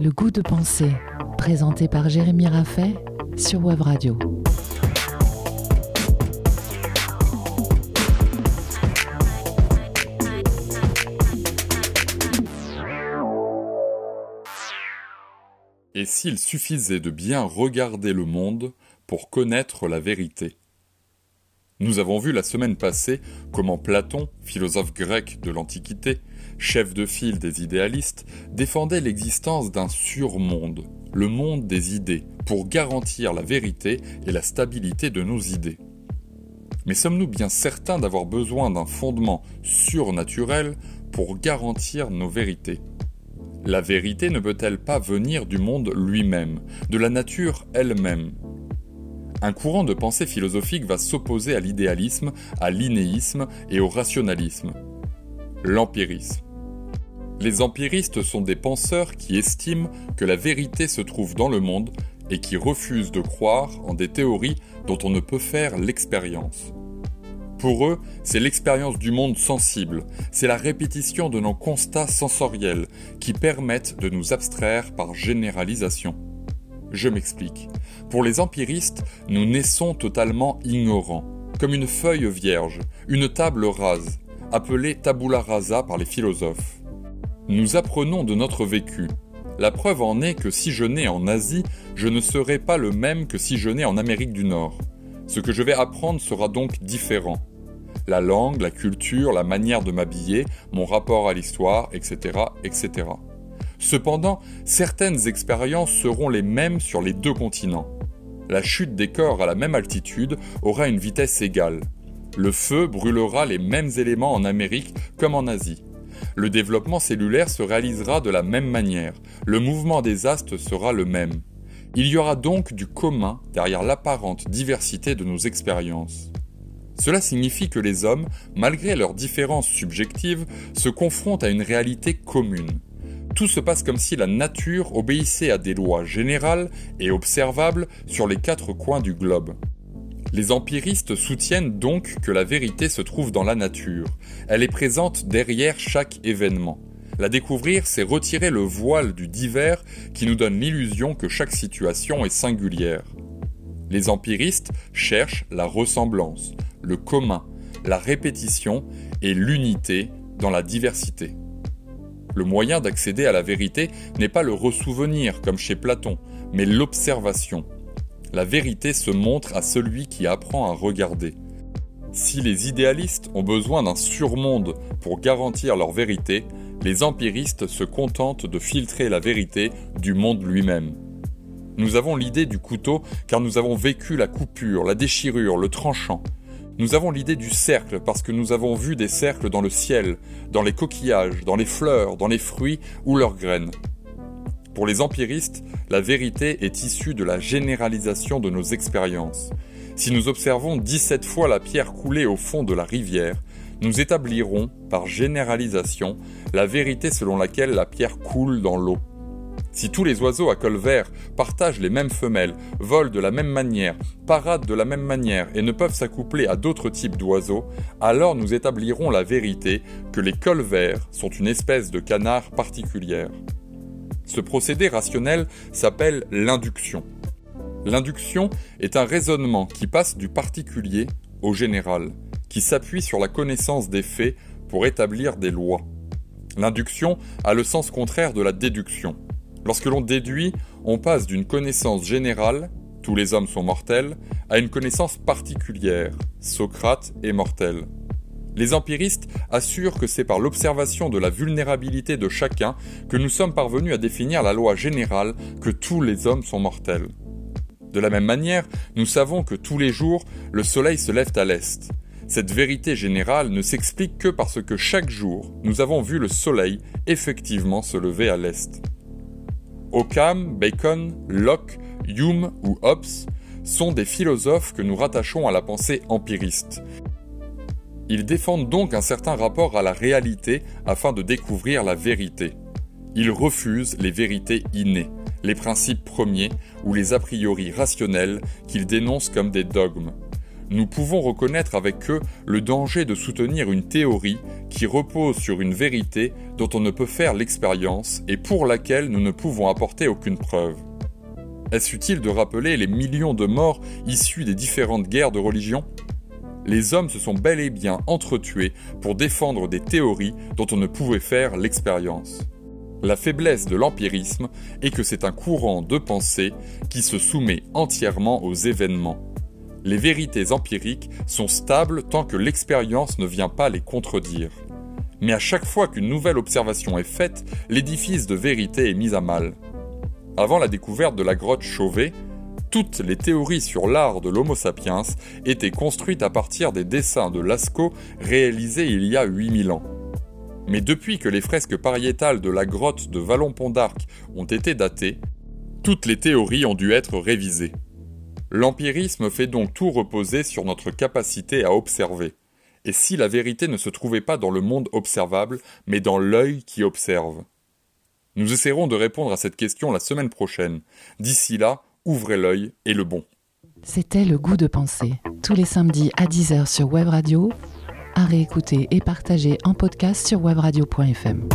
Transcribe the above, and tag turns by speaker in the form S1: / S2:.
S1: Le goût de penser, présenté par Jérémy Raffet sur Web Radio.
S2: Et s'il suffisait de bien regarder le monde pour connaître la vérité? Nous avons vu la semaine passée comment Platon, philosophe grec de l'Antiquité, chef de file des idéalistes, défendait l'existence d'un surmonde, le monde des idées, pour garantir la vérité et la stabilité de nos idées. Mais sommes-nous bien certains d'avoir besoin d'un fondement surnaturel pour garantir nos vérités? La vérité ne peut-elle pas venir du monde lui-même, de la nature elle-même? Un courant de pensée philosophique va s'opposer à l'idéalisme, à l'inéisme et au rationalisme. L'empirisme. Les empiristes sont des penseurs qui estiment que la vérité se trouve dans le monde et qui refusent de croire en des théories dont on ne peut faire l'expérience. Pour eux, c'est l'expérience du monde sensible, c'est la répétition de nos constats sensoriels qui permettent de nous abstraire par généralisation. Je m'explique. Pour les empiristes, nous naissons totalement ignorants, comme une feuille vierge, une table rase, appelée tabula rasa par les philosophes. Nous apprenons de notre vécu. La preuve en est que si je nais en Asie, je ne serai pas le même que si je nais en Amérique du Nord. Ce que je vais apprendre sera donc différent. La langue, la culture, la manière de m'habiller, mon rapport à l'histoire, etc., etc. Cependant, certaines expériences seront les mêmes sur les deux continents. La chute des corps à la même altitude aura une vitesse égale. Le feu brûlera les mêmes éléments en Amérique comme en Asie. Le développement cellulaire se réalisera de la même manière, le mouvement des astes sera le même. Il y aura donc du commun derrière l'apparente diversité de nos expériences. Cela signifie que les hommes, malgré leurs différences subjectives, se confrontent à une réalité commune. Tout se passe comme si la nature obéissait à des lois générales et observables sur les quatre coins du globe. Les empiristes soutiennent donc que la vérité se trouve dans la nature. Elle est présente derrière chaque événement. La découvrir, c'est retirer le voile du divers qui nous donne l'illusion que chaque situation est singulière. Les empiristes cherchent la ressemblance, le commun, la répétition et l'unité dans la diversité. Le moyen d'accéder à la vérité n'est pas le ressouvenir comme chez Platon, mais l'observation, la vérité se montre à celui qui apprend à regarder. Si les idéalistes ont besoin d'un surmonde pour garantir leur vérité, les empiristes se contentent de filtrer la vérité du monde lui-même. Nous avons l'idée du couteau car nous avons vécu la coupure, la déchirure, le tranchant. Nous avons l'idée du cercle parce que nous avons vu des cercles dans le ciel, dans les coquillages, dans les fleurs, dans les fruits ou leurs graines. Pour les empiristes, la vérité est issue de la généralisation de nos expériences. Si nous observons 17 fois la pierre couler au fond de la rivière, nous établirons, par généralisation, la vérité selon laquelle la pierre coule dans l'eau. Si tous les oiseaux à col vert partagent les mêmes femelles, volent de la même manière, paradent de la même manière et ne peuvent s'accoupler à d'autres types d'oiseaux, alors nous établirons la vérité que les cols verts sont une espèce de canard particulière. Ce procédé rationnel s'appelle l'induction. L'induction est un raisonnement qui passe du particulier au général, qui s'appuie sur la connaissance des faits pour établir des lois. L'induction a le sens contraire de la déduction. Lorsque l'on déduit, on passe d'une connaissance générale, tous les hommes sont mortels, à une connaissance particulière, Socrate est mortel. Les empiristes assurent que c'est par l'observation de la vulnérabilité de chacun que nous sommes parvenus à définir la loi générale que tous les hommes sont mortels. De la même manière, nous savons que tous les jours, le soleil se lève à l'est. Cette vérité générale ne s'explique que parce que chaque jour, nous avons vu le soleil effectivement se lever à l'est. Occam, Bacon, Locke, Hume ou Hobbes sont des philosophes que nous rattachons à la pensée empiriste, ils défendent donc un certain rapport à la réalité afin de découvrir la vérité. Ils refusent les vérités innées, les principes premiers ou les a priori rationnels qu'ils dénoncent comme des dogmes. Nous pouvons reconnaître avec eux le danger de soutenir une théorie qui repose sur une vérité dont on ne peut faire l'expérience et pour laquelle nous ne pouvons apporter aucune preuve. Est-ce utile de rappeler les millions de morts issus des différentes guerres de religion? Les hommes se sont bel et bien entretués pour défendre des théories dont on ne pouvait faire l'expérience. La faiblesse de l'empirisme est que c'est un courant de pensée qui se soumet entièrement aux événements. Les vérités empiriques sont stables tant que l'expérience ne vient pas les contredire. Mais à chaque fois qu'une nouvelle observation est faite, l'édifice de vérité est mis à mal. Avant la découverte de la grotte Chauvet, toutes les théories sur l'art de l'Homo sapiens étaient construites à partir des dessins de Lascaux réalisés il y a 8000 ans. Mais depuis que les fresques pariétales de la grotte de Vallon-Pont d'Arc ont été datées, toutes les théories ont dû être révisées. L'empirisme fait donc tout reposer sur notre capacité à observer. Et si la vérité ne se trouvait pas dans le monde observable, mais dans l'œil qui observe? Nous essaierons de répondre à cette question la semaine prochaine. D'ici là, ouvrez l'œil et le bon.
S1: C'était Le Goût de penser, tous les samedis à 10h sur Web Radio, à réécouter et partager en podcast sur webradio.fm.